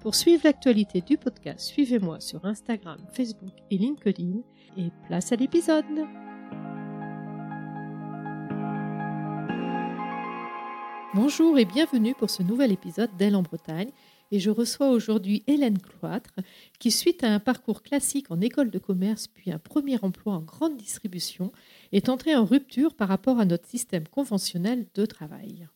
Pour suivre l'actualité du podcast, suivez-moi sur Instagram, Facebook et LinkedIn et place à l'épisode. Bonjour et bienvenue pour ce nouvel épisode d'Elle en Bretagne. Et je reçois aujourd'hui Hélène Cloître, qui, suite à un parcours classique en école de commerce puis un premier emploi en grande distribution, est entrée en rupture par rapport à notre système conventionnel de travail.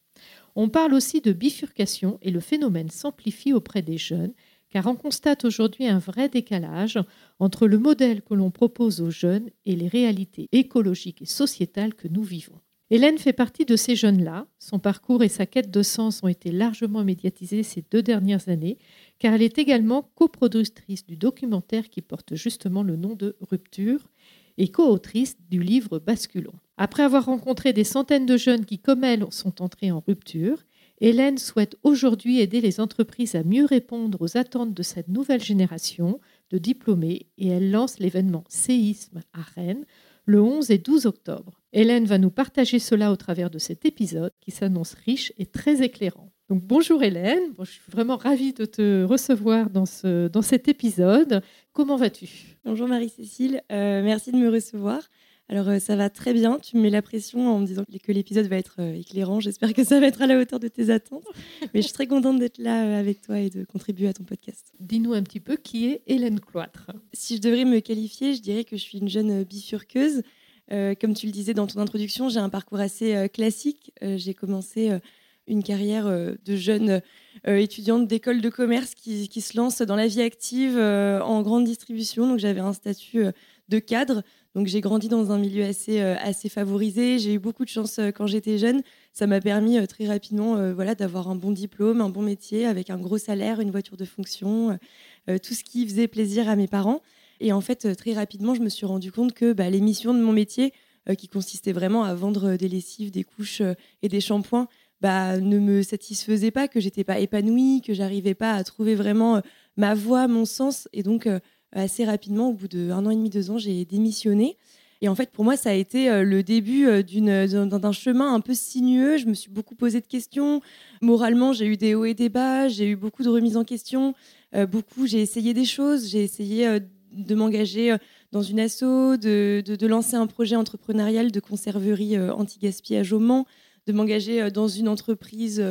On parle aussi de bifurcation et le phénomène s'amplifie auprès des jeunes car on constate aujourd'hui un vrai décalage entre le modèle que l'on propose aux jeunes et les réalités écologiques et sociétales que nous vivons. Hélène fait partie de ces jeunes-là. Son parcours et sa quête de sens ont été largement médiatisés ces deux dernières années, car elle est également coproductrice du documentaire qui porte justement le nom de Rupture et co-autrice du livre Basculons. Après avoir rencontré des centaines de jeunes qui, comme elle, sont entrés en rupture, Hélène souhaite aujourd'hui aider les entreprises à mieux répondre aux attentes de cette nouvelle génération de diplômés et elle lance l'événement Séisme à Rennes le 11 et 12 octobre. Hélène va nous partager cela au travers de cet épisode qui s'annonce riche et très éclairant. Donc bonjour Hélène, je suis vraiment ravie de te recevoir dans, ce, dans cet épisode. Comment vas-tu? Bonjour Marie-Cécile, euh, merci de me recevoir. Alors euh, ça va très bien, tu me mets la pression en me disant que l'épisode va être euh, éclairant, j'espère que ça va être à la hauteur de tes attentes. Mais je suis très contente d'être là avec toi et de contribuer à ton podcast. Dis-nous un petit peu qui est Hélène Cloître. Si je devrais me qualifier, je dirais que je suis une jeune bifurqueuse. comme tu le disais dans ton introduction, j'ai un parcours assez classique. j'ai commencé une carrière de jeune étudiante d'école de commerce qui, qui, se lance dans la vie active en grande distribution. Donc j'avais un statut de cadre donc j'ai grandi dans un milieu assez, euh, assez favorisé. J'ai eu beaucoup de chance euh, quand j'étais jeune. Ça m'a permis euh, très rapidement voilà, d'avoir un bon diplôme, un bon métier, avec un gros salaire, une voiture de fonction, tout ce qui faisait plaisir à mes parents. Et en fait, très rapidement, je me suis rendu compte que bah, les missions de mon métier, qui consistait vraiment à vendre des lessives, des couches et des shampoings, bah, ne me satisfaisaient pas, que j'étais pas épanouie, que j'arrivais pas à trouver vraiment ma voie, mon sens. Et donc, assez rapidement, au bout d'un an et demi, deux ans, j'ai démissionné. Et en fait, pour moi, ça a été euh, le début euh, d'un chemin un peu sinueux. Je me suis beaucoup posé de questions. Moralement, j'ai eu des hauts et des bas. J'ai eu beaucoup de remises en question. Euh, beaucoup, j'ai essayé des choses. J'ai essayé de m'engager dans une asso, de, de, lancer un projet entrepreneurial de conserverie anti-gaspillage au Mans, de m'engager dans une entreprise,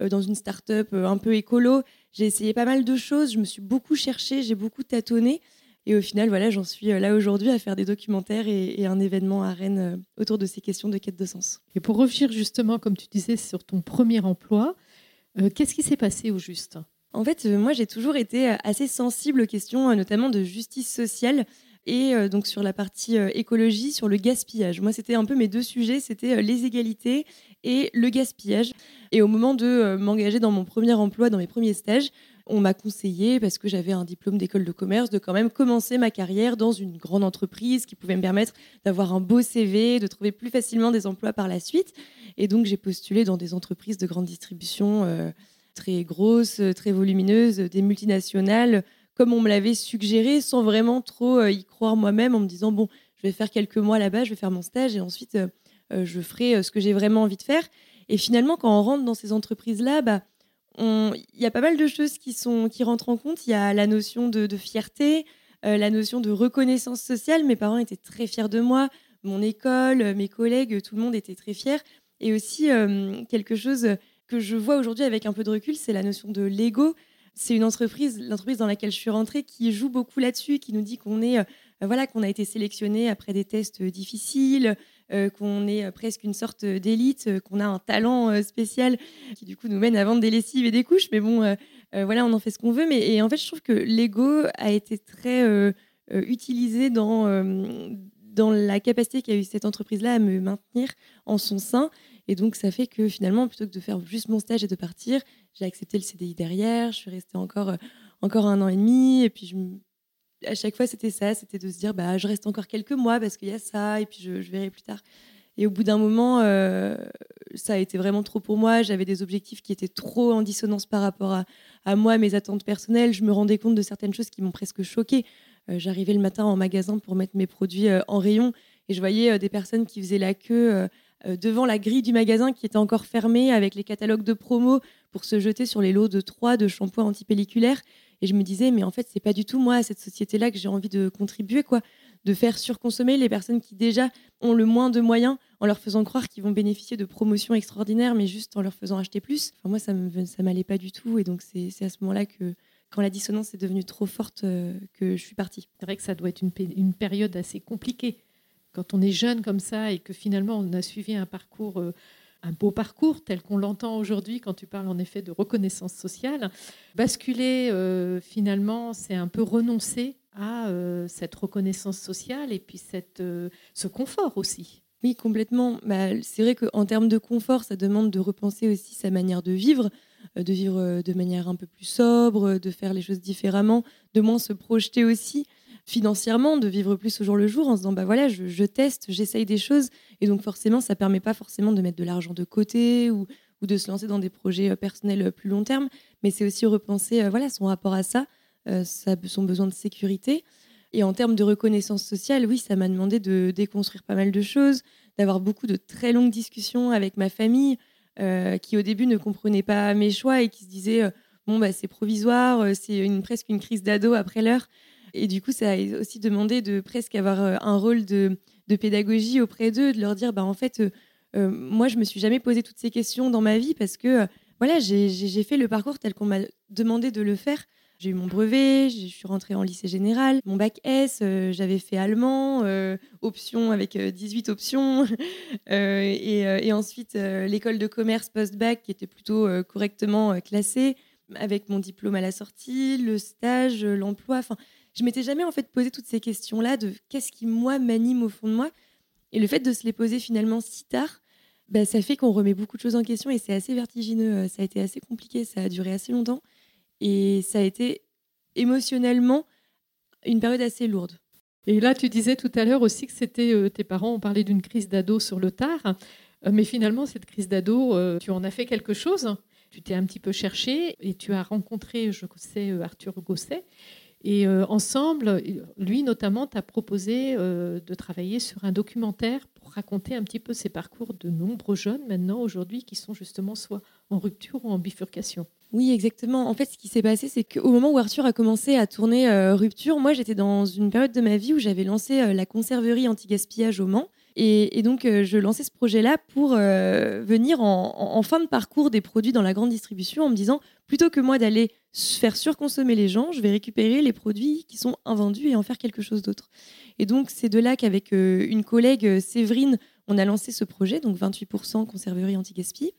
dans une start-up un peu écolo. J'ai essayé pas mal de choses, je me suis beaucoup cherchée, j'ai beaucoup tâtonné. Et au final, voilà, j'en suis euh, là aujourd'hui à faire des documentaires et, un événement à Rennes euh, autour de ces questions de quête de sens. Et pour revenir justement, comme tu disais, sur ton premier emploi, euh, qu'est-ce qui s'est passé au juste? En fait, moi, j'ai toujours été assez sensible aux questions, notamment de justice sociale et donc sur la partie écologie, sur le gaspillage. Moi, c'était un peu mes deux sujets, c'était les égalités et le gaspillage. Et au moment de euh, m'engager dans mon premier emploi, dans mes premiers stages, on m'a conseillé, parce que j'avais un diplôme d'école de commerce, de quand même commencer ma carrière dans une grande entreprise qui pouvait me permettre d'avoir un beau CV, de trouver plus facilement des emplois par la suite. Et donc j'ai postulé dans des entreprises de grande distribution euh, très grosses, très volumineuses, des multinationales, comme on me l'avait suggéré, sans vraiment trop euh, y croire moi-même, en me disant, bon, je vais faire quelques mois là-bas, je vais faire mon stage, et ensuite euh, je ferai euh, ce que j'ai vraiment envie de faire. Et finalement, quand on rentre dans ces entreprises-là, bah, il y a pas mal de choses qui, sont, qui rentrent en compte. Il y a la notion de, fierté, euh, la notion de reconnaissance sociale. Mes parents étaient très fiers de moi, mon école, mes collègues, tout le monde était très fier. Et aussi, quelque chose que je vois aujourd'hui avec un peu de recul, c'est la notion de l'ego. C'est une entreprise, l'entreprise dans laquelle je suis rentrée, qui joue beaucoup là-dessus, qui nous dit qu'on est, voilà, qu'on a été sélectionné après des tests difficiles, euh, qu'on est euh, presque une sorte d'élite, euh, qu'on a un talent spécial qui du coup nous mène à vendre des lessives et des couches. Mais bon, voilà, on en fait ce qu'on veut. Mais et en fait, je trouve que l'ego a été très utilisé dans dans la capacité qu'a eu cette entreprise-là à me maintenir en son sein. Et donc, ça fait que finalement, plutôt que de faire juste mon stage et de partir, j'ai accepté le CDI derrière. Je suis restée encore, encore un an et demi. Et puis, à chaque fois, c'était ça, c'était de se dire, bah, je reste encore quelques mois parce qu'il y a ça, et puis je, verrai plus tard. Et au bout d'un moment, euh, ça a été vraiment trop pour moi. J'avais des objectifs qui étaient trop en dissonance par rapport à, à moi, mes attentes personnelles. Je me rendais compte de certaines choses qui m'ont presque choquée. Euh, j'arrivais le matin en magasin pour mettre mes produits euh, en rayon et je voyais des personnes qui faisaient la queue devant la grille du magasin qui était encore fermée avec les catalogues de promo pour se jeter sur les lots de trois de shampoings antipelliculaires. Et je me disais, mais en fait, c'est pas du tout moi, cette société-là, que j'ai envie de contribuer, quoi. De faire surconsommer les personnes qui déjà ont le moins de moyens en leur faisant croire qu'ils vont bénéficier de promotions extraordinaires, mais juste en leur faisant acheter plus. Enfin, moi, ça ne ça m'allait pas du tout. Et donc, c'est à ce moment-là que, quand la dissonance est devenue trop forte, euh, que je suis partie. C'est vrai que ça doit être une, une, période assez compliquée. Quand on est jeune comme ça et que finalement, on a suivi un parcours. Euh, un beau parcours tel qu'on l'entend aujourd'hui quand tu parles en effet de reconnaissance sociale. Basculer, euh, finalement, c'est un peu renoncer à euh, cette reconnaissance sociale et puis cette, ce confort aussi. Oui, complètement. Bah, c'est vrai qu'en termes de confort, ça demande de repenser aussi sa manière de vivre, de vivre de manière un peu plus sobre, de faire les choses différemment, de moins se projeter aussi financièrement, de vivre plus au jour le jour en se disant bah voilà, je, teste, j'essaye des choses et donc forcément ça permet pas forcément de mettre de l'argent de côté ou, ou, de se lancer dans des projets euh, personnels euh, plus long terme, mais c'est aussi repenser euh, voilà son rapport à ça, son besoin de sécurité. Et en termes de reconnaissance sociale, oui, ça m'a demandé de déconstruire pas mal de choses, d'avoir beaucoup de très longues discussions avec ma famille, qui au début ne comprenait pas mes choix et qui se disait bon bah c'est provisoire, c'est une presque une crise d'ado après l'heure. Et du coup, ça a aussi demandé de presque avoir euh, un rôle de, pédagogie auprès d'eux, de leur dire, bah, en fait, euh, euh, moi, je me suis jamais posé toutes ces questions dans ma vie parce que voilà, j'ai fait le parcours tel qu'on m'a demandé de le faire. J'ai eu mon brevet, je suis rentrée en lycée général, mon bac S, j'avais fait allemand, option avec 18 options, et, ensuite l'école de commerce post-bac qui était plutôt correctement classée, avec mon diplôme à la sortie, le stage, l'emploi. Je m'étais jamais en fait posé toutes ces questions-là de qu'est-ce qui moi m'anime au fond de moi. Et le fait de se les poser finalement si tard, bah, ça fait qu'on remet beaucoup de choses en question et c'est assez vertigineux. Euh, ça a été assez compliqué, ça a duré assez longtemps et ça a été émotionnellement une période assez lourde. Et là, tu disais tout à l'heure aussi que c'était euh, tes parents ont parlé d'une crise d'ado sur le tard, euh, mais finalement cette crise d'ado, tu en as fait quelque chose. Tu t'es un petit peu cherché et tu as rencontré, je sais, Arthur Gosset et euh, ensemble, lui notamment, t'a proposé euh, de travailler sur un documentaire pour raconter un petit peu ces parcours de nombreux jeunes maintenant, aujourd'hui, qui sont justement soit en rupture ou en bifurcation. Oui, exactement. En fait, ce qui s'est passé, c'est qu'au moment où Arthur a commencé à tourner euh, Rupture, moi, j'étais dans une période de ma vie où j'avais lancé la conserverie anti-gaspillage au Mans. Et, donc, je lançais ce projet-là pour venir en, fin de parcours des produits dans la grande distribution en me disant, plutôt que moi d'aller faire surconsommer les gens, je vais récupérer les produits qui sont invendus et en faire quelque chose d'autre. Et donc, c'est de là qu'avec euh, une collègue, euh, Séverine, on a lancé ce projet, donc 28% conserverie anti-gaspi.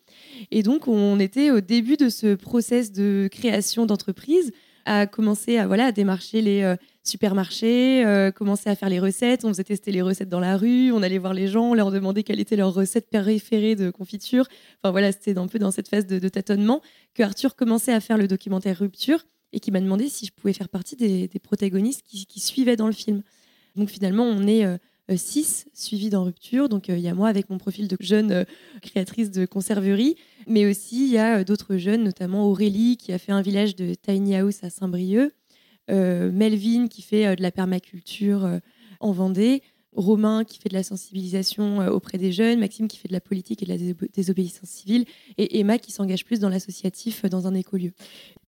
Et donc, on était au début de ce process de création d'entreprise, à commencer à, voilà, à démarcher les euh, supermarchés, commencer à faire les recettes. On faisait tester les recettes dans la rue, on allait voir les gens, on leur demandait quelle était leur recette préférée de confiture. Enfin voilà, c'était un peu dans cette phase de tâtonnement que Arthur commençait à faire le documentaire Rupture et qui m'a demandé si je pouvais faire partie des, protagonistes qui, suivaient dans le film. Donc finalement, on est euh, euh, six suivis dans Rupture. Donc euh, il y a moi avec mon profil de jeune créatrice de conserverie, mais aussi il y a d'autres jeunes, notamment Aurélie qui a fait un village de tiny house à Saint-Brieuc, Melvin qui fait de la permaculture en Vendée. Romain qui fait de la sensibilisation euh, auprès des jeunes, Maxime qui fait de la politique et de la désobéissance civile, et Emma qui s'engage plus dans l'associatif euh, dans un écolieu.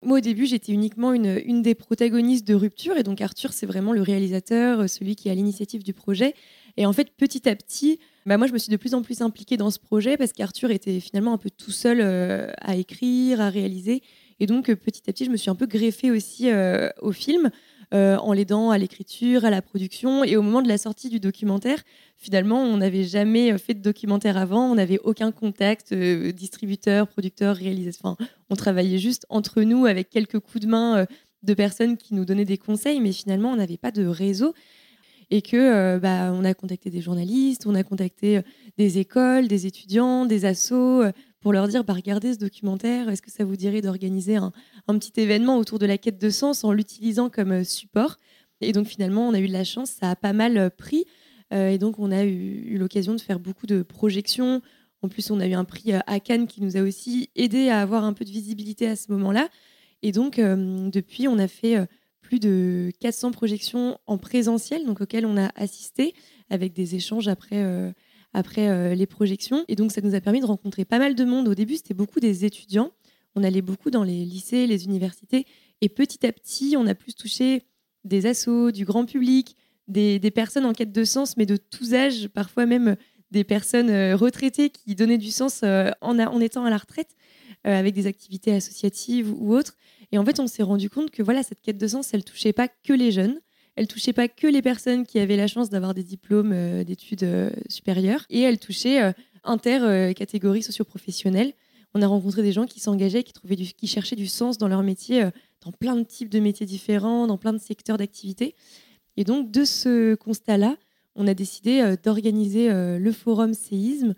Moi, au début, j'étais uniquement une, des protagonistes de Rupture, et donc Arthur, c'est vraiment le réalisateur, euh, celui qui a l'initiative du projet. Et en fait, petit à petit, bah moi, je me suis de plus en plus impliquée dans ce projet parce qu'Arthur était finalement un peu tout seul à écrire, à réaliser. Et donc, petit à petit, je me suis un peu greffée aussi au film. Euh, en l'aidant à l'écriture, à la production. Et au moment de la sortie du documentaire, finalement, on n'avait jamais fait de documentaire avant, on n'avait aucun contact, euh, distributeur, producteur, réalisateur. Enfin, on travaillait juste entre nous avec quelques coups de main euh, de personnes qui nous donnaient des conseils, mais finalement, on n'avait pas de réseau. Et que bah, on a contacté des journalistes, on a contacté des écoles, des étudiants, des assos, pour leur dire bah, regardez ce documentaire, est-ce que ça vous dirait d'organiser un, petit événement autour de la quête de sens en l'utilisant comme euh, support? Et donc finalement, on a eu de la chance, ça a pas mal pris. et donc on a eu, l'occasion de faire beaucoup de projections. En plus, on a eu un prix à Cannes qui nous a aussi aidé à avoir un peu de visibilité à ce moment-là. Et donc, depuis, on a fait plus de 400 projections en présentiel, donc auxquelles on a assisté avec des échanges après, euh, après euh, les projections. Et donc, ça nous a permis de rencontrer pas mal de monde. Au début, c'était beaucoup des étudiants. On allait beaucoup dans les lycées, les universités. Et petit à petit, on a plus touché des assos, du grand public, des, personnes en quête de sens, mais de tous âges, parfois même des personnes euh, retraitées qui donnaient du sens en, en étant à la retraite, avec des activités associatives ou autres. Et en fait, on s'est rendu compte que voilà, cette quête de sens, elle touchait pas que les jeunes, elle touchait pas que les personnes qui avaient la chance d'avoir des diplômes euh, d'études euh, supérieures, et elle touchait euh, inter catégories socioprofessionnelles. On a rencontré des gens qui s'engageaient, qui trouvaient qui cherchaient du sens dans leur métier, dans plein de types de métiers différents, dans plein de secteurs d'activité. Et donc, de ce constat-là, on a décidé d'organiser le forum séisme,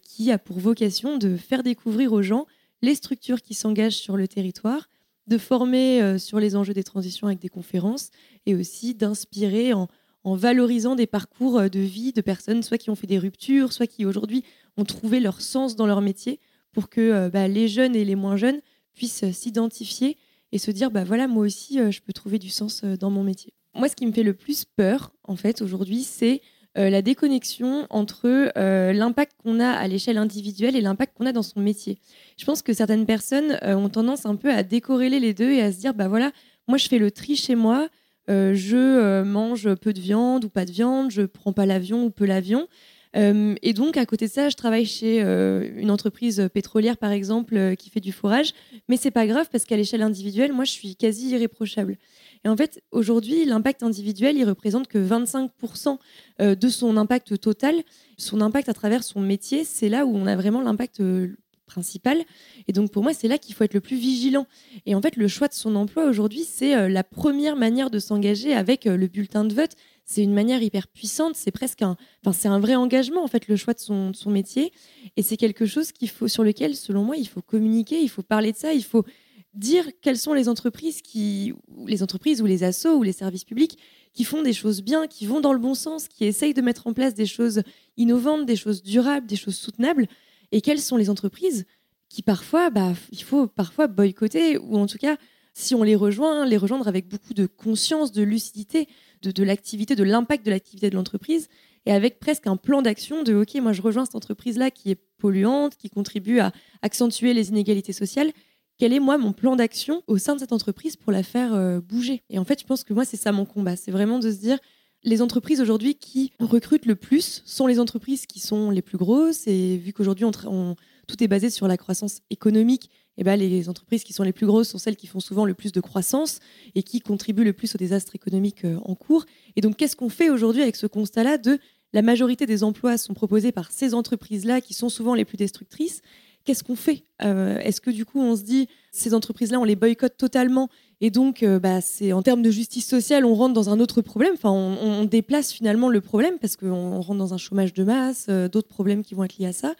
qui a pour vocation de faire découvrir aux gens les structures qui s'engagent sur le territoire, de former euh, sur les enjeux des transitions avec des conférences et aussi d'inspirer en, valorisant des parcours euh, de vie de personnes soit qui ont fait des ruptures, soit qui aujourd'hui ont trouvé leur sens dans leur métier pour que euh, bah, les jeunes et les moins jeunes puissent s'identifier et se dire bah voilà moi aussi je peux trouver du sens dans mon métier. Moi ce qui me fait le plus peur en fait aujourd'hui c'est euh, la déconnexion entre euh, l'impact qu'on a à l'échelle individuelle et l'impact qu'on a dans son métier. Je pense que certaines personnes euh, ont tendance un peu à décorréler les deux et à se dire bah voilà, moi je fais le tri chez moi, je mange peu de viande ou pas de viande, je prends pas l'avion ou peu l'avion. et donc, à côté de ça, je travaille chez une entreprise pétrolière, par exemple, qui fait du fourrage. Mais c'est pas grave parce qu'à l'échelle individuelle, moi, je suis quasi irréprochable. Et en fait, aujourd'hui, l'impact individuel, il représente que 25% euh, de son impact total. Son impact à travers son métier, c'est là où on a vraiment l'impact euh, principal. Et donc pour moi, c'est là qu'il faut être le plus vigilant. Et en fait, le choix de son emploi aujourd'hui, c'est euh, la première manière de s'engager avec le bulletin de vote. C'est une manière hyper puissante, c'est presque un, enfin c'est un vrai engagement en fait le choix de son, de son métier. Et c'est quelque chose qu'il faut, sur lequel, selon moi, il faut communiquer, il faut parler de ça, il faut dire quelles sont les entreprises qui, les entreprises ou les assos ou les services publics qui font des choses bien, qui vont dans le bon sens, qui essayent de mettre en place des choses innovantes, des choses durables, des choses soutenables, et quelles sont les entreprises qui parfois, bah, il faut parfois boycotter, ou en tout cas, si on les rejoint, les rejoindre avec beaucoup de conscience, de lucidité de, l'activité, de l'impact de l'activité de l'entreprise, et avec presque un plan d'action de, OK, moi je rejoins cette entreprise-là qui est polluante, qui contribue à accentuer les inégalités sociales, quel est moi mon plan d'action au sein de cette entreprise pour la faire euh, bouger Et en fait, je pense que moi, c'est ça mon combat. C'est vraiment de se dire, les entreprises aujourd'hui qui recrutent le plus sont les entreprises qui sont les plus grosses. Et vu qu'aujourd'hui, tout est basé sur la croissance économique, eh ben, les entreprises qui sont les plus grosses sont celles qui font souvent le plus de croissance et qui contribuent le plus au désastre économique euh, en cours. Et donc, qu'est-ce qu'on fait aujourd'hui avec ce constat-là de la majorité des emplois sont proposés par ces entreprises-là qui sont souvent les plus destructrices qu'est-ce qu'on fait euh, Est-ce que du coup on se dit ces entreprises-là on les boycotte totalement et donc euh, bah, c'est en termes de justice sociale on rentre dans un autre problème. Enfin on, déplace finalement le problème parce qu'on rentre dans un chômage de masse, euh, d'autres problèmes qui vont être liés à ça.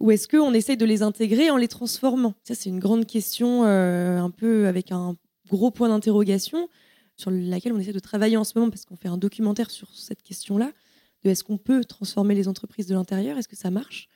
Ou est-ce qu'on essaye de les intégrer en les transformant? Ça c'est une grande question un peu avec un gros point d'interrogation sur laquelle on essaie de travailler en ce moment parce qu'on fait un documentaire sur cette question-là de est-ce qu'on peut transformer les entreprises de l'intérieur? Est-ce que ça marche?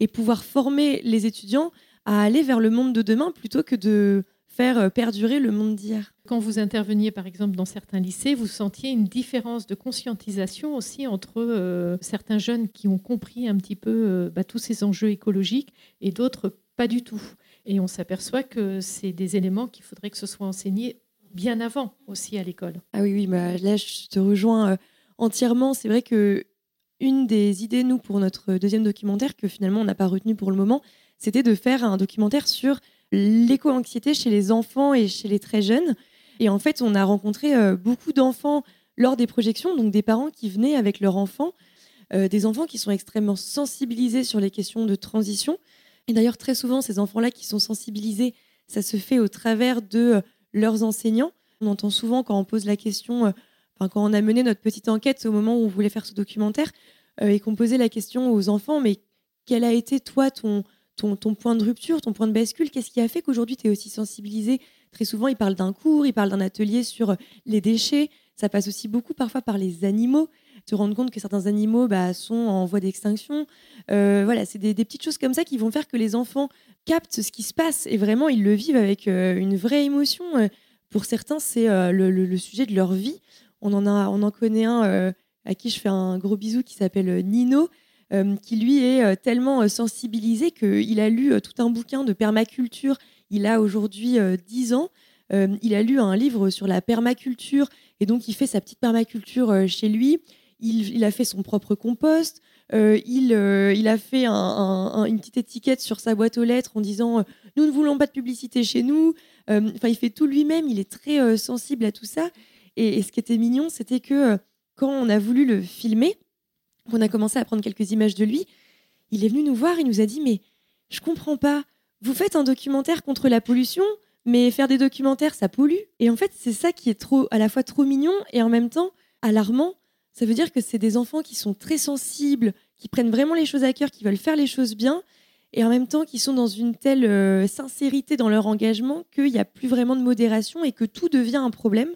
Et pouvoir former les étudiants à aller vers le monde de demain plutôt que de faire euh, perdurer le monde d'hier. Quand vous interveniez par exemple dans certains lycées, vous sentiez une différence de conscientisation aussi entre euh, certains jeunes qui ont compris un petit peu euh, bah, tous ces enjeux écologiques et d'autres pas du tout. Et on s'aperçoit que c'est des éléments qu'il faudrait que ce soit enseigné bien avant aussi à l'école. Ah oui, oui, bah, là je te rejoins entièrement. C'est vrai que une des idées, nous, pour notre deuxième documentaire, que finalement on n'a pas retenu pour le moment, c'était de faire un documentaire sur l'éco-anxiété chez les enfants et chez les très jeunes. Et en fait, on a rencontré euh, beaucoup d'enfants lors des projections, donc des parents qui venaient avec leurs enfants, euh, des enfants qui sont extrêmement sensibilisés sur les questions de transition. Et d'ailleurs, très souvent, ces enfants-là qui sont sensibilisés, ça se fait au travers de euh, leurs enseignants. On entend souvent quand on pose la question quand on a mené notre petite enquête au moment où on voulait faire ce documentaire euh, et qu'on posait la question aux enfants, mais quel a été toi ton, point de rupture, ton point de bascule? Qu'est-ce qui a fait qu'aujourd'hui tu es aussi sensibilisé Très souvent, ils parlent d'un cours, ils parlent d'un atelier sur les déchets, Ça passe aussi beaucoup parfois par les animaux. Se rendre compte que certains animaux bah, sont en voie d'extinction. voilà, c'est des, petites choses comme ça qui vont faire que les enfants captent ce qui se passe et vraiment ils le vivent avec une vraie émotion. Pour certains, c'est le, sujet de leur vie. On en, a, on en connaît un à qui je fais un gros bisou qui s'appelle Nino. Euh, qui lui est euh, tellement euh, sensibilisé qu'il a lu tout un bouquin de permaculture. Il a aujourd'hui 10 ans. il a lu un livre sur la permaculture et donc il fait sa petite permaculture chez lui. Il, a fait son propre compost. il, a fait une petite étiquette sur sa boîte aux lettres en disant Nous ne voulons pas de publicité chez nous. Enfin, il fait tout lui-même. Il est très sensible à tout ça. Et, ce qui était mignon, c'était que quand on a voulu le filmer, on a commencé à prendre quelques images de lui, il est venu nous voir, il nous a dit Mais je comprends pas, vous faites un documentaire contre la pollution, mais faire des documentaires, ça pollue. Et en fait, c'est ça qui est trop, à la fois trop mignon et en même temps alarmant. Ça veut dire que c'est des enfants qui sont très sensibles, qui prennent vraiment les choses à cœur, qui veulent faire les choses bien, et en même temps qui sont dans une telle euh, sincérité dans leur engagement qu'il n'y a plus vraiment de modération et que tout devient un problème.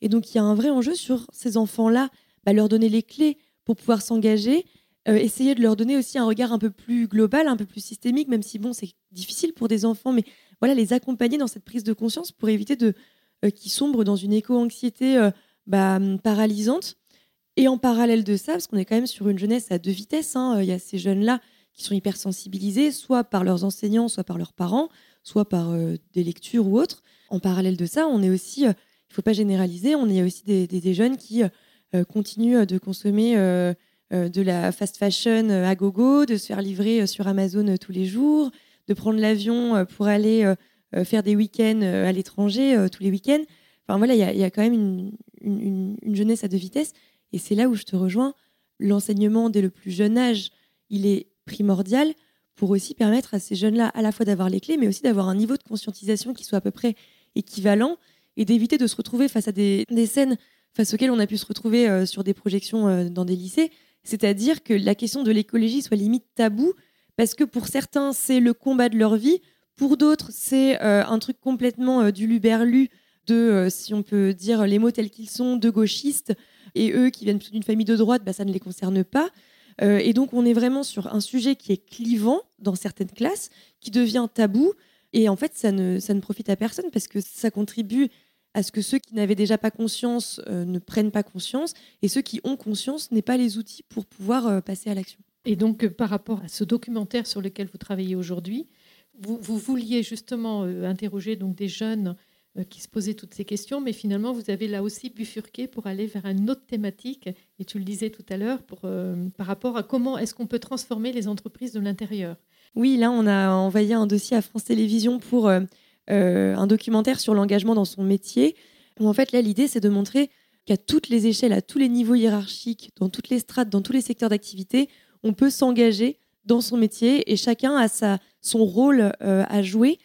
Et donc il y a un vrai enjeu sur ces enfants-là, bah, leur donner les clés pour pouvoir s'engager. Euh, essayer de leur donner aussi un regard un peu plus global, un peu plus systémique, même si bon, c'est difficile pour des enfants, mais voilà, les accompagner dans cette prise de conscience pour éviter de euh, qu'ils sombrent dans une éco-anxiété euh, bah, paralysante. Et en parallèle de ça, parce qu'on est quand même sur une jeunesse à deux vitesses, hein, il y a ces jeunes-là qui sont hyper sensibilisés, soit par leurs enseignants, soit par leurs parents, soit par des lectures ou autres. En parallèle de ça, on est aussi, faut pas généraliser, on est aussi des, jeunes qui euh, continue de consommer euh, euh, de la fast fashion à gogo, de se faire livrer sur Amazon tous les jours, de prendre l'avion pour aller faire des week-ends à l'étranger tous les week-ends. Enfin voilà, il y, a quand même une, jeunesse à deux vitesses. Et c'est là où je te rejoins. L'enseignement dès le plus jeune âge, il est primordial pour aussi permettre à ces jeunes-là à la fois d'avoir les clés, mais aussi d'avoir un niveau de conscientisation qui soit à peu près équivalent et d'éviter de se retrouver face à des, scènes face auxquelles on a pu se retrouver euh, sur des projections euh, dans des lycées, c'est-à-dire que la question de l'écologie soit limite tabou, parce que pour certains, c'est le combat de leur vie, pour d'autres, c'est euh, un truc complètement du luberlu, de, si on peut dire les mots tels qu'ils sont, de gauchistes, et eux qui viennent d'une famille de droite, bah, ça ne les concerne pas. et donc on est vraiment sur un sujet qui est clivant dans certaines classes, qui devient tabou, et en fait ça ne, ça ne profite à personne parce que ça contribue à ce que ceux qui n'avaient déjà pas conscience euh, ne prennent pas conscience et ceux qui ont conscience n'aient pas les outils pour pouvoir euh, passer à l'action. Et donc, euh, par rapport à ce documentaire sur lequel vous travaillez aujourd'hui, vous, vouliez justement interroger donc des jeunes qui se posaient toutes ces questions, mais finalement, vous avez là aussi bifurqué pour aller vers une autre thématique, et tu le disais tout à l'heure, par rapport à comment est-ce qu'on peut transformer les entreprises de l'intérieur. Oui, là, on a envoyé un dossier à France Télévisions pour euh, un documentaire sur l'engagement dans son métier. en fait, là, l'idée, c'est de montrer qu'à toutes les échelles, à tous les niveaux hiérarchiques, dans toutes les strates, dans tous les secteurs d'activité, on peut s'engager dans son métier et chacun a sa, son rôle euh, à jouer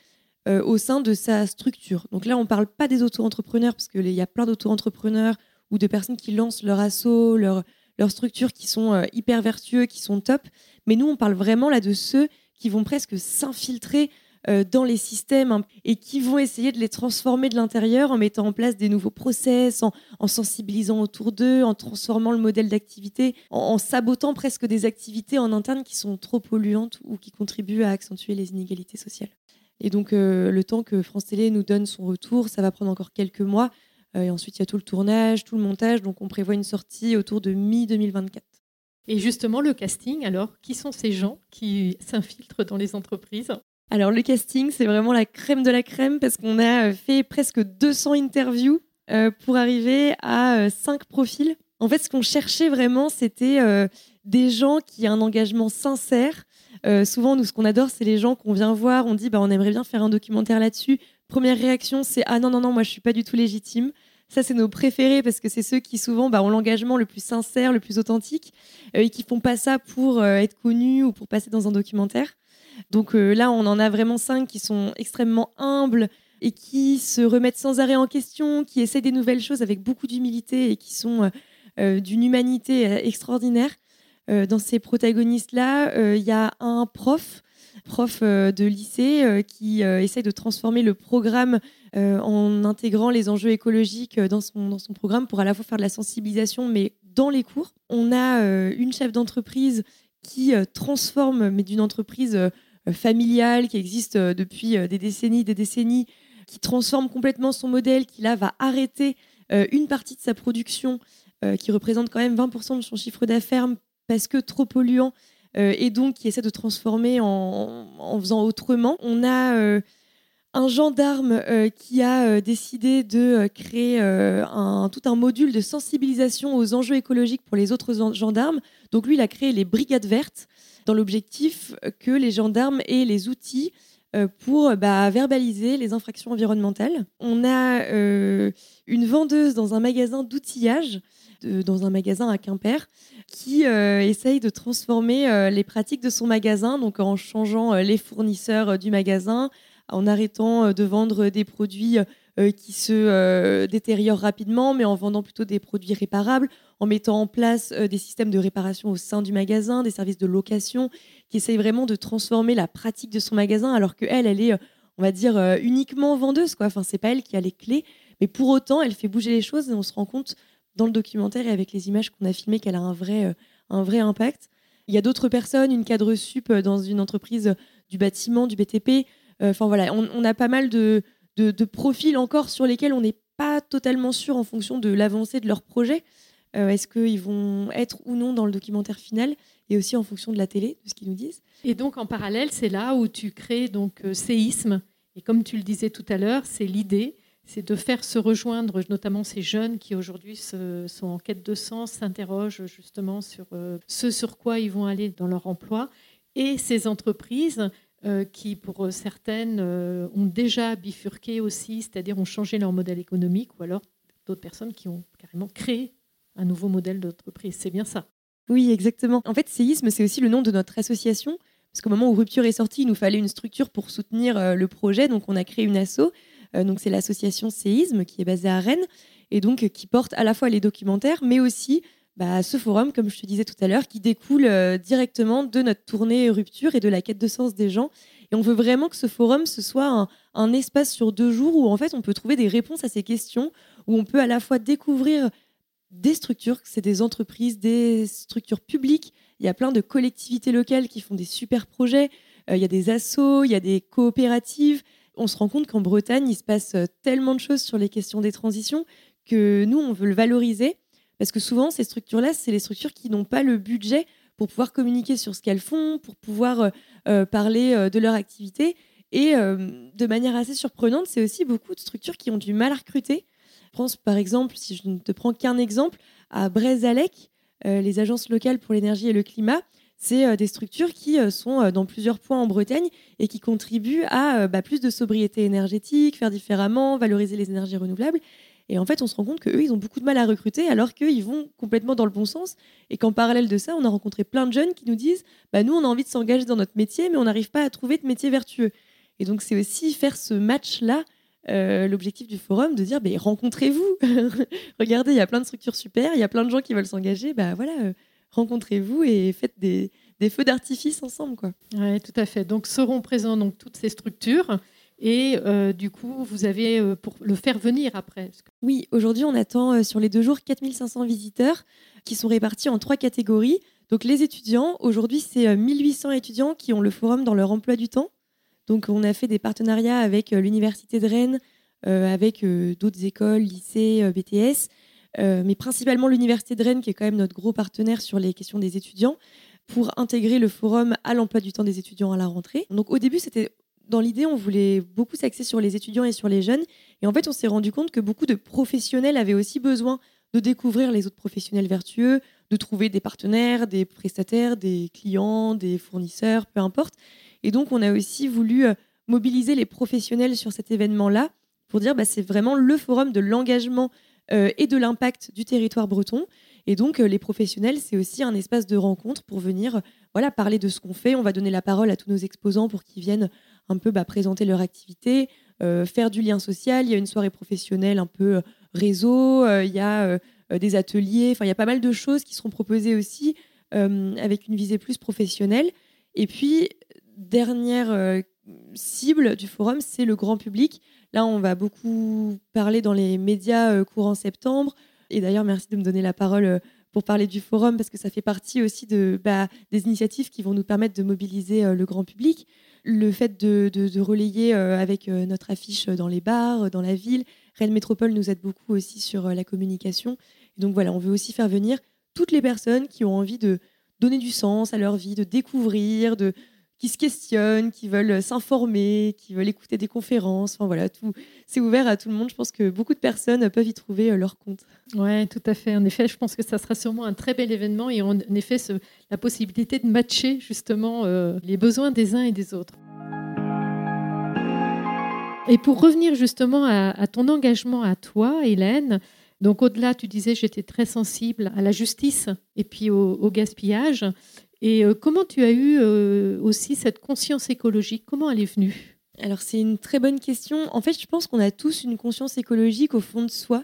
euh, au sein de sa structure. Donc là, on ne parle pas des auto-entrepreneurs, parce qu'il y a plein d'auto-entrepreneurs ou de personnes qui lancent leur assaut, leur, leur structure, qui sont hyper vertueux, qui sont top. Mais nous, on parle vraiment là de ceux qui vont presque s'infiltrer euh, dans les systèmes hein, et qui vont essayer de les transformer de l'intérieur en mettant en place des nouveaux process, en, sensibilisant autour d'eux, en transformant le modèle d'activité, en, sabotant presque des activités en interne qui sont trop polluantes ou qui contribuent à accentuer les inégalités sociales. Et donc, euh, le temps que France Télé nous donne son retour, ça va prendre encore quelques mois. Euh, et ensuite, il y a tout le tournage, tout le montage. Donc, on prévoit une sortie autour de mi-2024. Et justement, le casting, alors, qui sont ces gens qui s'infiltrent dans les entreprises? Alors le casting, c'est vraiment la crème de la crème parce qu'on a euh, fait presque 200 interviews euh, pour arriver à 5 euh, profils. En fait, ce qu'on cherchait vraiment, c'était des gens qui ont un engagement sincère. souvent, nous, ce qu'on adore, c'est les gens qu'on vient voir, on dit bah, on aimerait bien faire un documentaire là-dessus. Première réaction, c'est ah non, non, non, moi je suis pas du tout légitime. Ça, c'est nos préférés parce que c'est ceux qui souvent bah, ont l'engagement le plus sincère, le plus authentique et qui font pas ça pour être connus ou pour passer dans un documentaire. Donc euh, là, on en a vraiment cinq qui sont extrêmement humbles et qui se remettent sans arrêt en question, qui essaient des nouvelles choses avec beaucoup d'humilité et qui sont euh, euh, d'une humanité extraordinaire. dans ces protagonistes-là, il y a un prof prof de lycée qui essaye de transformer le programme en intégrant les enjeux écologiques dans son, dans son programme pour à la fois faire de la sensibilisation, mais dans les cours. On a une chef d'entreprise qui transforme, mais d'une entreprise familiale qui existe depuis des décennies, des décennies, qui transforme complètement son modèle, qui là va arrêter une partie de sa production qui représente quand même 20% de son chiffre d'affaires parce que trop polluant euh, et donc qui essaie de transformer en, faisant autrement. On a euh, un gendarme euh, qui a décidé de créer tout un module de sensibilisation aux enjeux écologiques pour les autres gendarmes. Donc lui, il a créé les brigades vertes dans l'objectif que les gendarmes aient les outils pour bah, verbaliser les infractions environnementales. On a une vendeuse dans un magasin d'outillage dans un magasin à Quimper qui euh, essaye de transformer euh, les pratiques de son magasin, donc en changeant euh, les fournisseurs du magasin, en arrêtant de vendre des produits qui se détériorent rapidement, mais en vendant plutôt des produits réparables, en mettant en place des systèmes de réparation au sein du magasin, des services de location, qui essayent vraiment de transformer la pratique de son magasin, alors qu'elle, elle est, on va dire, uniquement vendeuse. Quoi. Enfin, c'est pas elle qui a les clés, mais pour autant, elle fait bouger les choses et on se rend compte dans le documentaire et avec les images qu'on a filmées qu'elle a un vrai, euh, un vrai impact. Il y a d'autres personnes, une cadre sup euh, dans une entreprise du bâtiment, du BTP. Euh, enfin voilà, on, a pas mal de, de, profils encore sur lesquels on n'est pas totalement sûr en fonction de l'avancée de leur projet. Est-ce qu'ils vont être ou non dans le documentaire final et aussi en fonction de la télé, de ce qu'ils nous disent. Et donc en parallèle, c'est là où tu crées donc séisme. Et comme tu le disais tout à l'heure, c'est l'idée c'est de faire se rejoindre notamment ces jeunes qui aujourd'hui sont en quête de sens, s'interrogent justement sur euh, ce sur quoi ils vont aller dans leur emploi, et ces entreprises euh, qui, pour certaines, euh, ont déjà bifurqué aussi, c'est-à-dire ont changé leur modèle économique, ou alors d'autres personnes qui ont carrément créé un nouveau modèle d'entreprise. C'est bien ça. Oui, exactement. En fait, Séisme, c'est aussi le nom de notre association. Parce qu'au moment où Rupture est sortie, il nous fallait une structure pour soutenir le projet. Donc, on a créé une asso. Euh, donc c'est l'association Séisme qui est basée à Rennes et donc qui porte à la fois les documentaires, mais aussi bah, ce forum, comme je te disais tout à l'heure, qui découle euh, directement de notre tournée Rupture et de la quête de sens des gens. Et on veut vraiment que ce forum, ce soit un, espace sur deux jours où en fait on peut trouver des réponses à ces questions, où on peut à la fois découvrir des structures, c'est des entreprises, des structures publiques. Il y a plein de collectivités locales qui font des super projets. Euh, il y a des assos, il y a des coopératives on se rend compte qu'en Bretagne, il se passe euh, tellement de choses sur les questions des transitions que nous, on veut le valoriser. Parce que souvent, ces structures-là, c'est les structures qui n'ont pas le budget pour pouvoir communiquer sur ce qu'elles font, pour pouvoir euh, euh, parler de leur activité. Et de manière assez surprenante, c'est aussi beaucoup de structures qui ont du mal à recruter. Je pense par exemple, si je ne te prends qu'un exemple, à Brezalec, les agences locales pour l'énergie et le climat, c'est euh, des structures qui euh, sont euh, dans plusieurs points en Bretagne et qui contribuent à bah, plus de sobriété énergétique, faire différemment, valoriser les énergies renouvelables. Et en fait, on se rend compte qu'eux, ils ont beaucoup de mal à recruter alors qu'ils vont complètement dans le bon sens. Et qu'en parallèle de ça, on a rencontré plein de jeunes qui nous disent bah, Nous, on a envie de s'engager dans notre métier, mais on n'arrive pas à trouver de métier vertueux. Et donc, c'est aussi faire ce match-là, l'objectif du forum, de dire bah, Rencontrez-vous Regardez, il y a plein de structures super, il y a plein de gens qui veulent s'engager. Bah voilà rencontrez-vous et faites des, feux d'artifice ensemble. Quoi. Tout à fait. Donc seront présents donc, toutes ces structures. Et euh, du coup, vous avez euh, pour le faire venir après Oui, aujourd'hui, on attend euh, sur les deux jours 4500 visiteurs qui sont répartis en trois catégories. Donc les étudiants, aujourd'hui, c'est 1800 étudiants qui ont le forum dans leur emploi du temps. Donc on a fait des partenariats avec l'Université de Rennes, avec d'autres écoles, lycées, BTS, mais principalement l'Université de Rennes, qui est quand même notre gros partenaire sur les questions des étudiants, pour intégrer le forum à l'emploi du temps des étudiants à la rentrée. Donc au début, c'était dans l'idée, on voulait beaucoup s'axer sur les étudiants et sur les jeunes. Et en fait, on s'est rendu compte que beaucoup de professionnels avaient aussi besoin de découvrir les autres professionnels vertueux, de trouver des partenaires, des prestataires, des clients, des fournisseurs, peu importe. Et donc, on a aussi voulu euh, mobiliser les professionnels sur cet événement-là pour dire bah, c'est vraiment le forum de l'engagement euh, et de l'impact du territoire breton. Et donc, euh, les professionnels, c'est aussi un espace de rencontre pour venir voilà, parler de ce qu'on fait. On va donner la parole à tous nos exposants pour qu'ils viennent un peu bah, présenter leur activité, euh, faire du lien social. Il y a une soirée professionnelle un peu réseau, il y a des ateliers, enfin, il y a pas mal de choses qui seront proposées aussi avec une visée plus professionnelle. Et puis, dernière cible du forum, c'est le grand public. Là, on va beaucoup parler dans les médias courant septembre. Et d'ailleurs, merci de me donner la parole pour parler du forum, parce que ça fait partie aussi de, bah, des initiatives qui vont nous permettre de mobiliser le grand public. Le fait de, relayer avec notre affiche dans les bars, dans la ville. Rennes Métropole nous aide beaucoup aussi sur la communication. donc voilà, on veut aussi faire venir toutes les personnes qui ont envie de donner du sens à leur vie, de découvrir, de qui se questionnent, qui veulent s'informer, qui veulent écouter des conférences. Enfin voilà, tout c'est ouvert à tout le monde. Je pense que beaucoup de personnes peuvent y trouver euh, leur compte. Ouais, tout à fait. En effet, je pense que ça sera sûrement un très bel événement et en effet la possibilité de matcher justement euh, les besoins des uns et des autres. Et pour revenir justement à ton engagement à toi, Hélène, donc au-delà, tu disais, j'étais très sensible à la justice et puis au, gaspillage. Et euh, comment tu as eu euh, aussi cette conscience écologique? Comment elle est venue? Alors c'est une très bonne question. En fait, je pense qu'on a tous une conscience écologique au fond de soi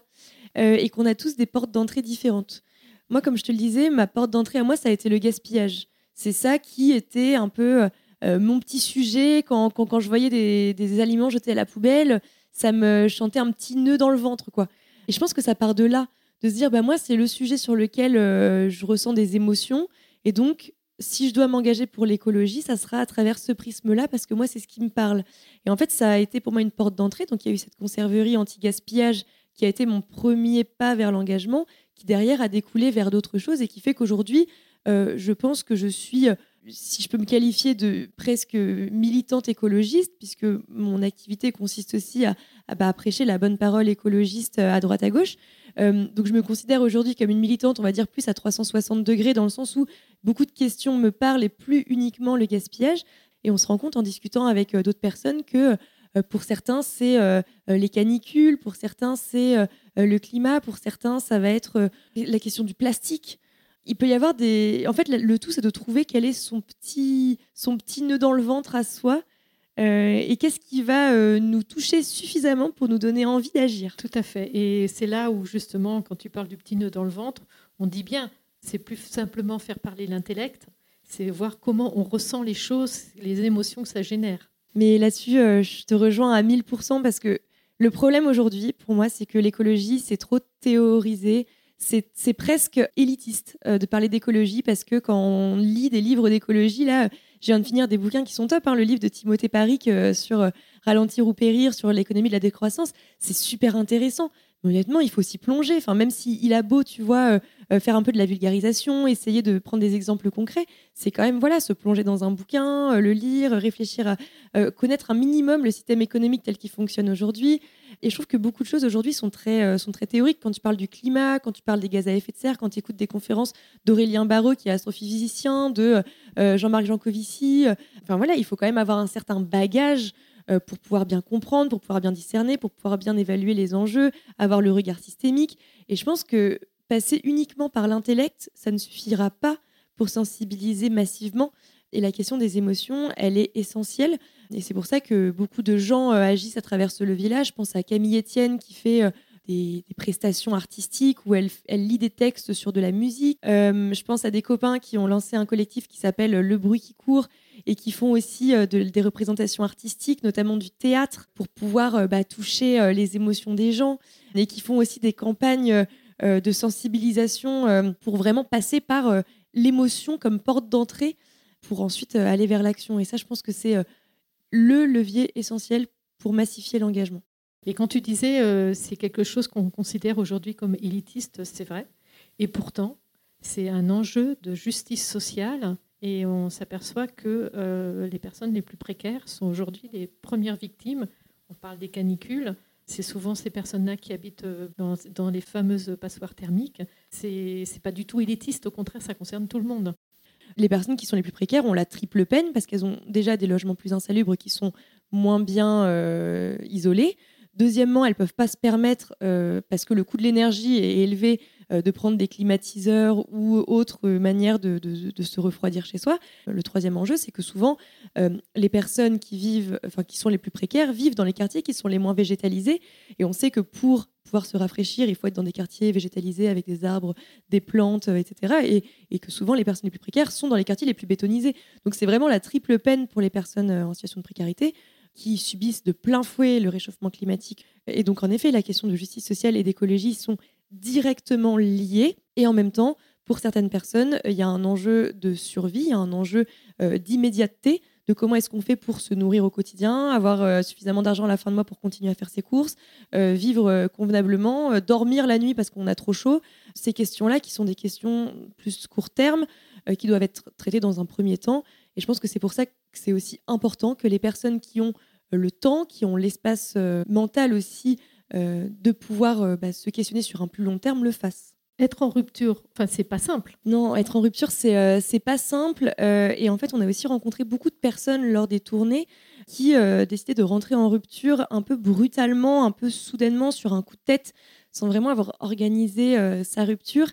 euh, et qu'on a tous des portes d'entrée différentes. Moi, comme je te le disais, ma porte d'entrée à moi, ça a été le gaspillage. C'est ça qui était un peu mon petit sujet quand, quand, je voyais des, aliments jetés à la poubelle. Ça me chantait un petit nœud dans le ventre, quoi. Et je pense que ça part de là, de se dire, bah, moi, c'est le sujet sur lequel je ressens des émotions. Et donc, si je dois m'engager pour l'écologie, ça sera à travers ce prisme-là, parce que moi, c'est ce qui me parle. Et en fait, ça a été pour moi une porte d'entrée. Donc, il y a eu cette conserverie anti-gaspillage qui a été mon premier pas vers l'engagement, qui derrière a découlé vers d'autres choses et qui fait qu'aujourd'hui, euh, je pense que je suis, si je peux me qualifier de presque militante écologiste, puisque mon activité consiste aussi à, bah, prêcher la bonne parole écologiste euh, à droite à gauche. donc je me considère aujourd'hui comme une militante, on va dire plus à 360 degrés, dans le sens où beaucoup de questions me parlent et plus uniquement le gaspillage. Et on se rend compte en discutant avec d'autres personnes que pour certains, c'est les canicules, pour certains, c'est le climat, pour certains, ça va être la question du plastique il peut y avoir des. En fait, le tout, c'est de trouver quel est son petit, son petit nœud dans le ventre à soi euh, et qu'est-ce qui va euh, nous toucher suffisamment pour nous donner envie d'agir. Tout à fait. Et c'est là où, justement, quand tu parles du petit nœud dans le ventre, on dit bien, c'est plus simplement faire parler l'intellect, c'est voir comment on ressent les choses, les émotions que ça génère. Mais là-dessus, euh, je te rejoins à 1000% parce que le problème aujourd'hui, pour moi, c'est que l'écologie, c'est trop théorisé, c'est presque élitiste euh, de parler d'écologie parce que quand on lit des livres d'écologie, là, je viens de finir des bouquins qui sont top. Hein, le livre de Timothée Paric euh, sur euh, ralentir ou périr, sur l'économie de la décroissance, c'est super intéressant. Mais honnêtement, il faut s'y plonger. Enfin, même s'il a beau, tu vois, faire un peu de la vulgarisation, essayer de prendre des exemples concrets, c'est quand même voilà, se plonger dans un bouquin, le lire, réfléchir à connaître un minimum le système économique tel qu'il fonctionne aujourd'hui, et je trouve que beaucoup de choses aujourd'hui sont très, euh, sont très théoriques. Quand tu parles du climat, quand tu parles des gaz à effet de serre, quand tu écoutes des conférences d'Aurélien Barreau, qui est astrophysicien, de euh, Jean-Marc Jancovici. Euh, enfin voilà, il faut quand même avoir un certain bagage pour pouvoir bien comprendre, pour pouvoir bien discerner, pour pouvoir bien évaluer les enjeux, avoir le regard systémique. Et je pense que passer uniquement par l'intellect, ça ne suffira pas pour sensibiliser massivement. Et la question des émotions, elle est essentielle. Et c'est pour ça que beaucoup de gens euh, agissent à travers ce levier-là. Je pense à Camille Etienne qui fait euh, des, prestations artistiques où elle, lit des textes sur de la musique. Euh, je pense à des copains qui ont lancé un collectif qui s'appelle Le bruit qui court et qui font aussi des représentations artistiques, notamment du théâtre, pour pouvoir bah, toucher les émotions des gens et qui font aussi des campagnes de sensibilisation pour vraiment passer par l'émotion comme porte d'entrée pour ensuite euh, aller vers l'action. Et ça, je pense que c'est euh, le levier essentiel pour massifier l'engagement. Et quand tu disais euh, c'est quelque chose qu'on considère aujourd'hui comme élitiste, c'est vrai. Et pourtant, c'est un enjeu de justice sociale. Et on s'aperçoit que les personnes les plus précaires sont aujourd'hui les premières victimes. On parle des canicules. C'est souvent ces personnes-là qui habitent dans, dans, les fameuses passoires thermiques. C'est pas du tout élitiste, au contraire, ça concerne tout le monde les personnes qui sont les plus précaires ont la triple peine parce qu'elles ont déjà des logements plus insalubres qui sont moins bien euh, isolés. Deuxièmement, elles ne peuvent pas se permettre, euh, parce que le coût de l'énergie est élevé, de prendre des climatiseurs ou autre manière de, se refroidir chez soi. Le troisième enjeu, c'est que souvent, les personnes qui vivent, enfin qui sont les plus précaires, vivent dans les quartiers qui sont les moins végétalisés. Et on sait que pour pouvoir se rafraîchir, il faut être dans des quartiers végétalisés avec des arbres, des plantes, etc. Et, que souvent, les personnes les plus précaires sont dans les quartiers les plus bétonisés. Donc c'est vraiment la triple peine pour les personnes en situation de précarité qui subissent de plein fouet le réchauffement climatique. Et donc, en effet, la question de justice sociale et d'écologie sont directement liées. Et en même temps, pour certaines personnes, il y a un enjeu de survie, un enjeu euh, d'immédiateté de comment est-ce qu'on fait pour se nourrir au quotidien, avoir euh, suffisamment d'argent à la fin de mois pour continuer à faire ses courses, euh, vivre convenablement, dormir la nuit parce qu'on a trop chaud. Ces questions-là, qui sont des questions plus court terme, qui doivent être traitées dans un premier temps. Et je pense que c'est pour ça que c'est aussi important que les personnes qui ont le temps, qui ont l'espace mental aussi de pouvoir bah, se questionner sur un plus long terme, le fassent. Être en rupture, enfin c'est pas simple. Non, être en rupture c'est euh, c'est pas simple euh, et en fait on a aussi rencontré beaucoup de personnes lors des tournées qui euh, décidaient de rentrer en rupture un peu brutalement, un peu soudainement sur un coup de tête sans vraiment avoir organisé sa rupture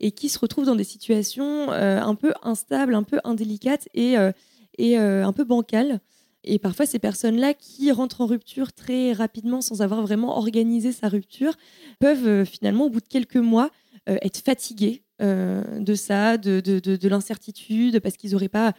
et qui se retrouvent dans des situations un peu instables, un peu indélicates et et un peu bancales. Et parfois, ces personnes-là qui rentrent en rupture très rapidement sans avoir vraiment organisé sa rupture peuvent finalement, au bout de quelques mois, euh, être fatigués euh, de ça, de, de, l'incertitude, parce qu'ils n'auraient pas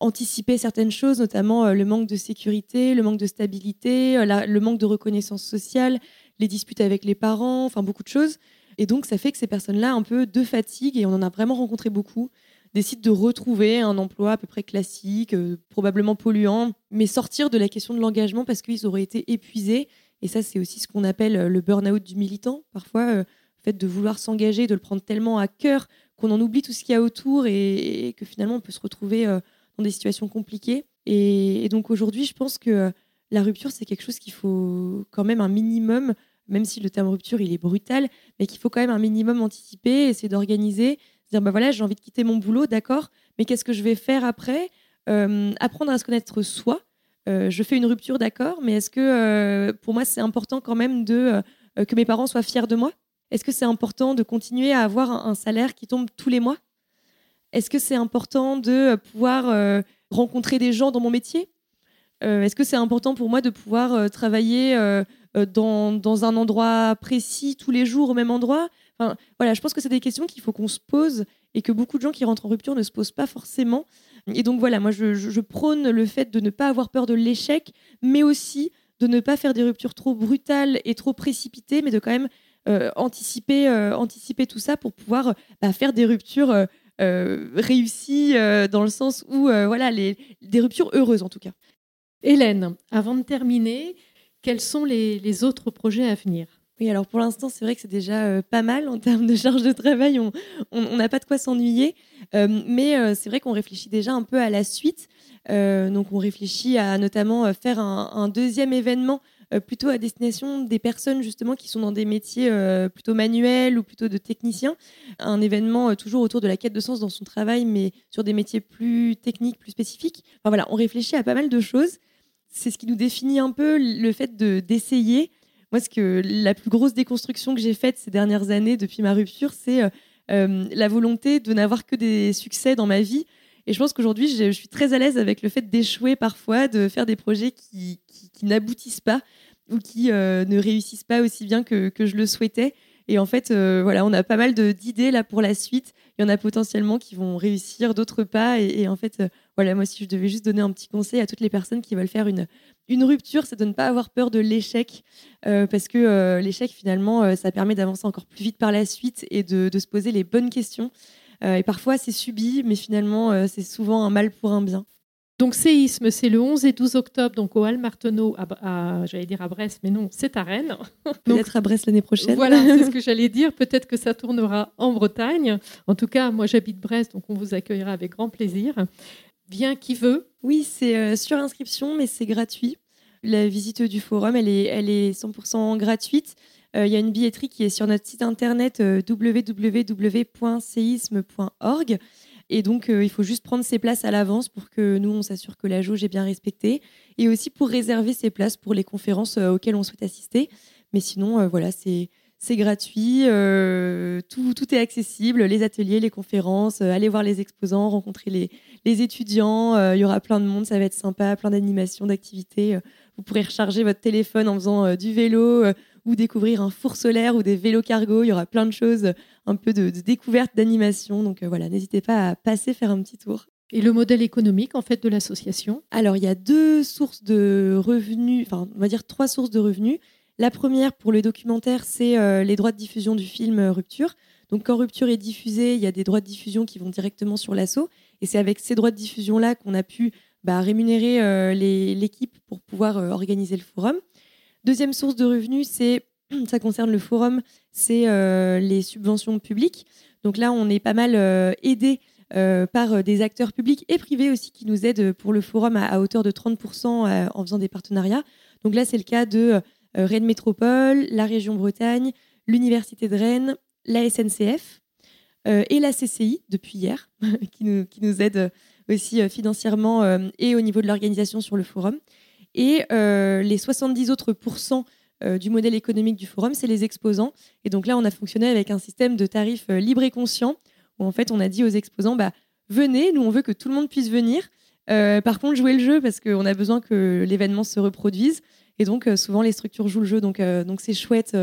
anticipé certaines choses, notamment euh, le manque de sécurité, le manque de stabilité, le manque de reconnaissance sociale, les disputes avec les parents, enfin beaucoup de choses. Et donc, ça fait que ces personnes-là, un peu de fatigue, et on en a vraiment rencontré beaucoup, décident de retrouver un emploi à peu près classique, probablement polluant, mais sortir de la question de l'engagement parce qu'ils auraient été épuisés. Et ça, c'est aussi ce qu'on appelle le burn-out du militant. Parfois, fait de vouloir s'engager, de le prendre tellement à cœur qu'on en oublie tout ce qu'il y a autour et, que finalement on peut se retrouver euh, dans des situations compliquées. Et, donc aujourd'hui, je pense que euh, la rupture, c'est quelque chose qu'il faut quand même un minimum, même si le terme rupture, il est brutal, mais qu'il faut quand même un minimum anticiper, essayer d'organiser, dire, bah voilà, j'ai envie de quitter mon boulot, d'accord, mais qu'est-ce que je vais faire après? Euh, Apprendre à se connaître soi. je fais une rupture, d'accord, mais est-ce que pour moi, c'est important quand même de, que mes parents soient fiers de moi? Est-ce que c'est important de continuer à avoir un, salaire qui tombe tous les mois? Est-ce que c'est important de pouvoir euh, rencontrer des gens dans mon métier? Euh, Est-ce que c'est important pour moi de pouvoir euh, travailler dans, un endroit précis tous les jours au même endroit? Voilà, je pense que c'est des questions qu'il faut qu'on se pose et que beaucoup de gens qui rentrent en rupture ne se posent pas forcément. Et donc voilà, moi je, prône le fait de ne pas avoir peur de l'échec, mais aussi de ne pas faire des ruptures trop brutales et trop précipitées, mais de quand même euh, anticiper, euh, anticiper tout ça pour pouvoir bah, faire des ruptures euh, réussies dans le sens où, voilà, des ruptures heureuses en tout cas. Hélène, avant de terminer, quels sont les, autres projets à venir? Oui, alors pour l'instant, c'est vrai que c'est déjà pas mal en termes de charge de travail. On n'a pas de quoi s'ennuyer. mais c'est vrai qu'on réfléchit déjà un peu à la suite. donc on réfléchit à notamment faire un deuxième événement euh, plutôt à destination des personnes justement qui sont dans des métiers euh, plutôt manuels ou plutôt de techniciens. Un événement euh, toujours autour de la quête de sens dans son travail, mais sur des métiers plus techniques, plus spécifiques. Enfin voilà, on réfléchit à pas mal de choses. C'est ce qui nous définit un peu le fait de d'essayer. Moi, ce que la plus grosse déconstruction que j'ai faite ces dernières années depuis ma rupture, c'est la volonté de n'avoir que des succès dans ma vie. Et je pense qu'aujourd'hui, je, suis très à l'aise avec le fait d'échouer parfois, de faire des projets qui, n'aboutissent pas ou qui euh, ne réussissent pas aussi bien que, je le souhaitais. Et en fait, euh, voilà, on a pas mal d'idées là pour la suite. Il y en a potentiellement qui vont réussir, d'autres pas. Et, en fait, euh, voilà, moi, si je devais juste donner un petit conseil à toutes les personnes qui veulent faire une, une rupture, c'est de ne pas avoir peur de l'échec. parce que l'échec, finalement, ça permet d'avancer encore plus vite par la suite et de, de se poser les bonnes questions. et parfois, c'est subi, mais finalement, c'est souvent un mal pour un bien. Donc séisme, c'est le 11 et 12 octobre, donc au Hall Marteneau, à, j'allais dire à Brest, mais non, c'est à Rennes. Peut-être à Brest l'année prochaine. Voilà, c'est ce que j'allais dire. Peut-être que ça tournera en Bretagne. En tout cas, moi j'habite Brest, donc on vous accueillera avec grand plaisir. Bien qui veut. Oui, c'est euh, sur inscription, mais c'est gratuit. La visite du forum, elle est, elle est 100% gratuite. Euh, il y a une billetterie qui est sur notre site internet euh, www.séisme.org. Et donc, euh, il faut juste prendre ses places à l'avance pour que nous, on s'assure que la jauge est bien respectée. Et aussi pour réserver ses places pour les conférences auxquelles on souhaite assister. Mais sinon, voilà, c'est c'est gratuit, tout, tout, est accessible, les ateliers, les conférences, aller voir les exposants, rencontrer les, les étudiants, il y aura plein de monde, ça va être sympa, plein d'animations, d'activités. Vous pourrez recharger votre téléphone en faisant du vélo ou découvrir un four solaire ou des vélos cargo. Il y aura plein de choses, un peu de, de découverte, d'animation. Donc voilà, n'hésitez pas à passer faire un petit tour. Et le modèle économique en fait de l'association? Alors il y a deux sources de revenus, enfin on va dire trois sources de revenus. La première pour le documentaire, c'est euh, les droits de diffusion du film euh, Rupture. Donc quand Rupture est diffusé, il y a des droits de diffusion qui vont directement sur l'assaut. Et c'est avec ces droits de diffusion-là qu'on a pu bah, rémunérer euh, l'équipe pour pouvoir organiser le forum. Deuxième source de revenus, c'est ça concerne le forum, c'est les subventions publiques. Donc là, on est pas mal aidé par des acteurs publics et privés aussi qui nous aident pour le forum à, hauteur de 30% euh, en faisant des partenariats. Donc là, c'est le cas de Rennes Métropole, la région Bretagne, l'Université de Rennes, la SNCF et la CCI depuis hier, qui, nous, nous aident aussi financièrement et au niveau de l'organisation sur le forum. Et les 70 autres pourcents du modèle économique du forum, c'est les exposants. Et donc là, on a fonctionné avec un système de tarifs libre et conscient où en fait on a dit aux exposants bah, venez, nous on veut que tout le monde puisse venir. Euh, par contre, jouez le jeu parce qu'on a besoin que l'événement se reproduise. Et donc, euh, souvent, les structures jouent le jeu. Donc, euh, donc c'est chouette.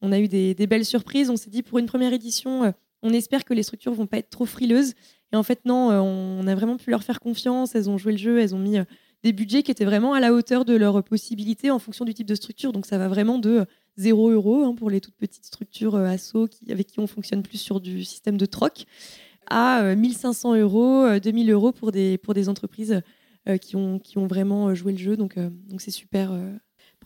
on a eu des, belles surprises. On s'est dit, pour une première édition, on espère que les structures vont pas être trop frileuses. Et en fait, non, on a vraiment pu leur faire confiance. Elles ont joué le jeu. Elles ont mis des budgets qui étaient vraiment à la hauteur de leurs possibilités en fonction du type de structure. Donc, ça va vraiment de 0 euros hein, pour les toutes petites structures ASSO qui, avec qui on fonctionne plus sur du système de troc à 1500 euh, euros, 2000 euh, euros pour des, pour des entreprises euh, qui, ont, qui ont vraiment joué le jeu. Donc, donc c'est super.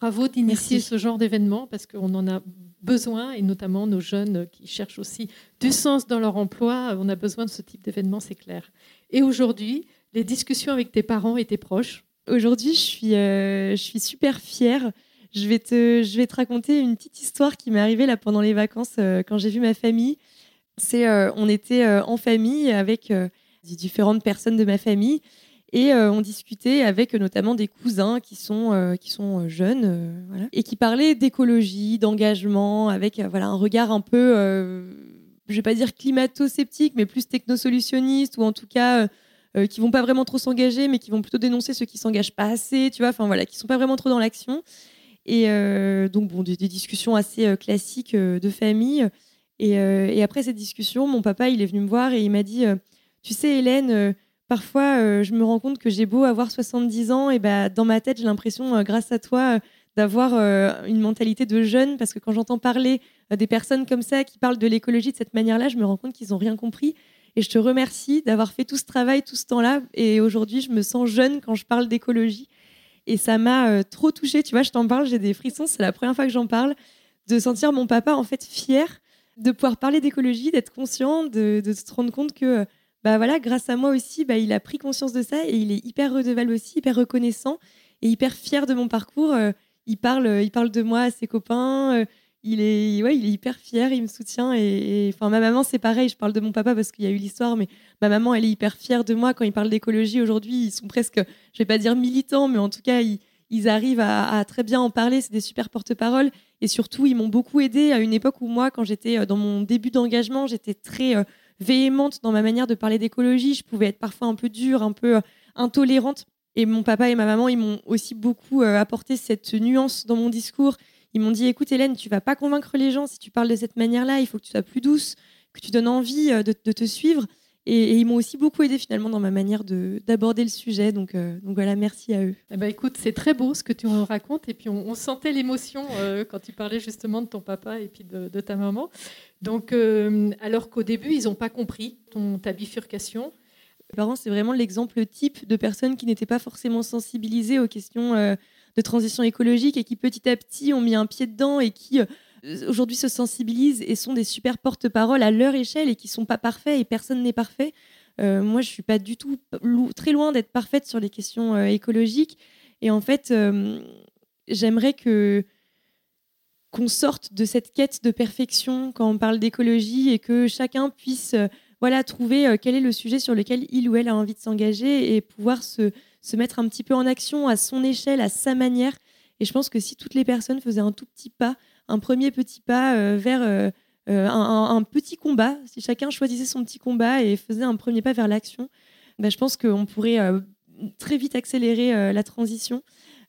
Bravo d'initier ce genre d'événement parce qu'on en a besoin et notamment nos jeunes qui cherchent aussi du sens dans leur emploi. On a besoin de ce type d'événement, c'est clair. Et aujourd'hui, les discussions avec tes parents et tes proches Aujourd'hui, je suis, je suis super fière. Je vais, te, je vais te raconter une petite histoire qui m'est arrivée là pendant les vacances quand j'ai vu ma famille c'est euh, on était euh, en famille avec euh, différentes personnes de ma famille et on discutait avec notamment des cousins qui sont qui sont jeunes et qui parlaient d'écologie, d'engagement avec voilà un regard un peu je vais pas dire climato-sceptique mais plus technosolutionniste ou en tout cas qui vont pas vraiment trop s'engager mais qui vont plutôt dénoncer ceux qui s'engagent pas assez, tu vois, enfin voilà, qui sont pas vraiment trop dans l'action. Et donc bon des discussions assez classiques de famille. Euh, et, après cette discussion, mon papa, il est venu me voir et il m'a dit, euh, tu sais Hélène, euh, parfois je me rends compte que j'ai beau avoir 70 ans, et bah, dans ma tête, j'ai l'impression, grâce à toi, d'avoir une mentalité de jeune, parce que quand j'entends parler des personnes comme ça qui parlent de l'écologie de cette manière-là, je me rends compte qu'ils n'ont rien compris. Et je te remercie d'avoir fait tout ce travail tout ce temps-là. Et aujourd'hui, je me sens jeune quand je parle d'écologie. Et ça m'a trop touchée. Tu vois, je t'en parle, j'ai des frissons. C'est la première fois que j'en parle. De sentir mon papa, en fait, fier de pouvoir parler d'écologie, d'être conscient, de, se rendre compte que bah voilà, grâce à moi aussi, bah, il a pris conscience de ça et il est hyper redevable aussi, hyper reconnaissant et hyper fier de mon parcours. Euh, il, parle, euh, il parle de moi à ses copains. Euh, il, est, ouais, il est hyper fier, il me soutient. Et, enfin, ma maman, c'est pareil. Je parle de mon papa parce qu'il y a eu l'histoire, mais ma maman, elle est hyper fière de moi quand il parle d'écologie. Aujourd'hui, ils sont presque, je vais pas dire militants, mais en tout cas, ils, arrivent à, très bien en parler. C'est des super porte-parole. Et surtout, ils m'ont beaucoup aidé à une époque où moi, quand j'étais dans mon début d'engagement, j'étais très véhémente dans ma manière de parler d'écologie. Je pouvais être parfois un peu dure, un peu euh, intolérante. Et mon papa et ma maman, ils m'ont aussi beaucoup apporté cette nuance dans mon discours. Ils m'ont dit, écoute Hélène, tu vas pas convaincre les gens si tu parles de cette manière-là. Il faut que tu sois plus douce, que tu donnes envie de te suivre. Et, ils m'ont aussi beaucoup aidé finalement dans ma manière d'aborder le sujet. Donc, euh, donc voilà, merci à eux. Eh ben, écoute, c'est très beau ce que tu racontes. Et puis on, sentait l'émotion euh, quand tu parlais justement de ton papa et puis de, ta maman. Donc, euh, alors qu'au début, ils n'ont pas compris ton, ta bifurcation. Mes parents, c'est vraiment l'exemple type de personnes qui n'étaient pas forcément sensibilisées aux questions de transition écologique et qui petit à petit ont mis un pied dedans et qui aujourd'hui se sensibilisent et sont des super porte-parole à leur échelle et qui sont pas parfaits et personne n'est parfait. Euh, moi, je suis pas du tout très loin d'être parfaite sur les questions euh, écologiques. Et en fait, euh, j'aimerais que qu'on sorte de cette quête de perfection quand on parle d'écologie et que chacun puisse voilà trouver quel est le sujet sur lequel il ou elle a envie de s'engager et pouvoir se, se mettre un petit peu en action à son échelle, à sa manière Et je pense que si toutes les personnes faisaient un tout petit pas, un premier petit pas vers un, petit combat, si chacun choisissait son petit combat et faisait un premier pas vers l'action, bah, je pense qu'on pourrait très vite accélérer la transition.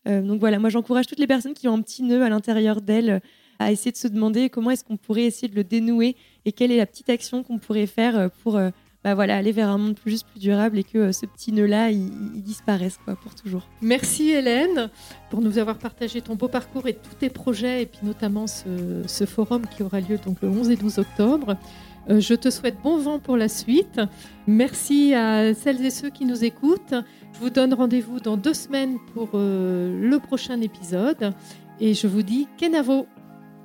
donc voilà, moi j'encourage toutes les personnes qui ont un petit nœud à l'intérieur d'elles à essayer de se demander comment est-ce qu'on pourrait essayer de le dénouer et quelle est la petite action qu'on pourrait faire euh, pour euh, bah voilà, aller vers un monde plus juste, plus durable et que euh, ce petit nœud-là, il, disparaisse quoi, pour toujours. Merci Hélène pour nous avoir partagé ton beau parcours et tous tes projets et puis notamment ce, forum qui aura lieu donc le 11 et 12 octobre. je te souhaite bon vent pour la suite. Merci à celles et ceux qui nous écoutent. Je vous donne rendez-vous dans deux semaines pour le prochain épisode et je vous dis Kenavo.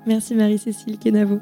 Merci Marie-Cécile Kenavo.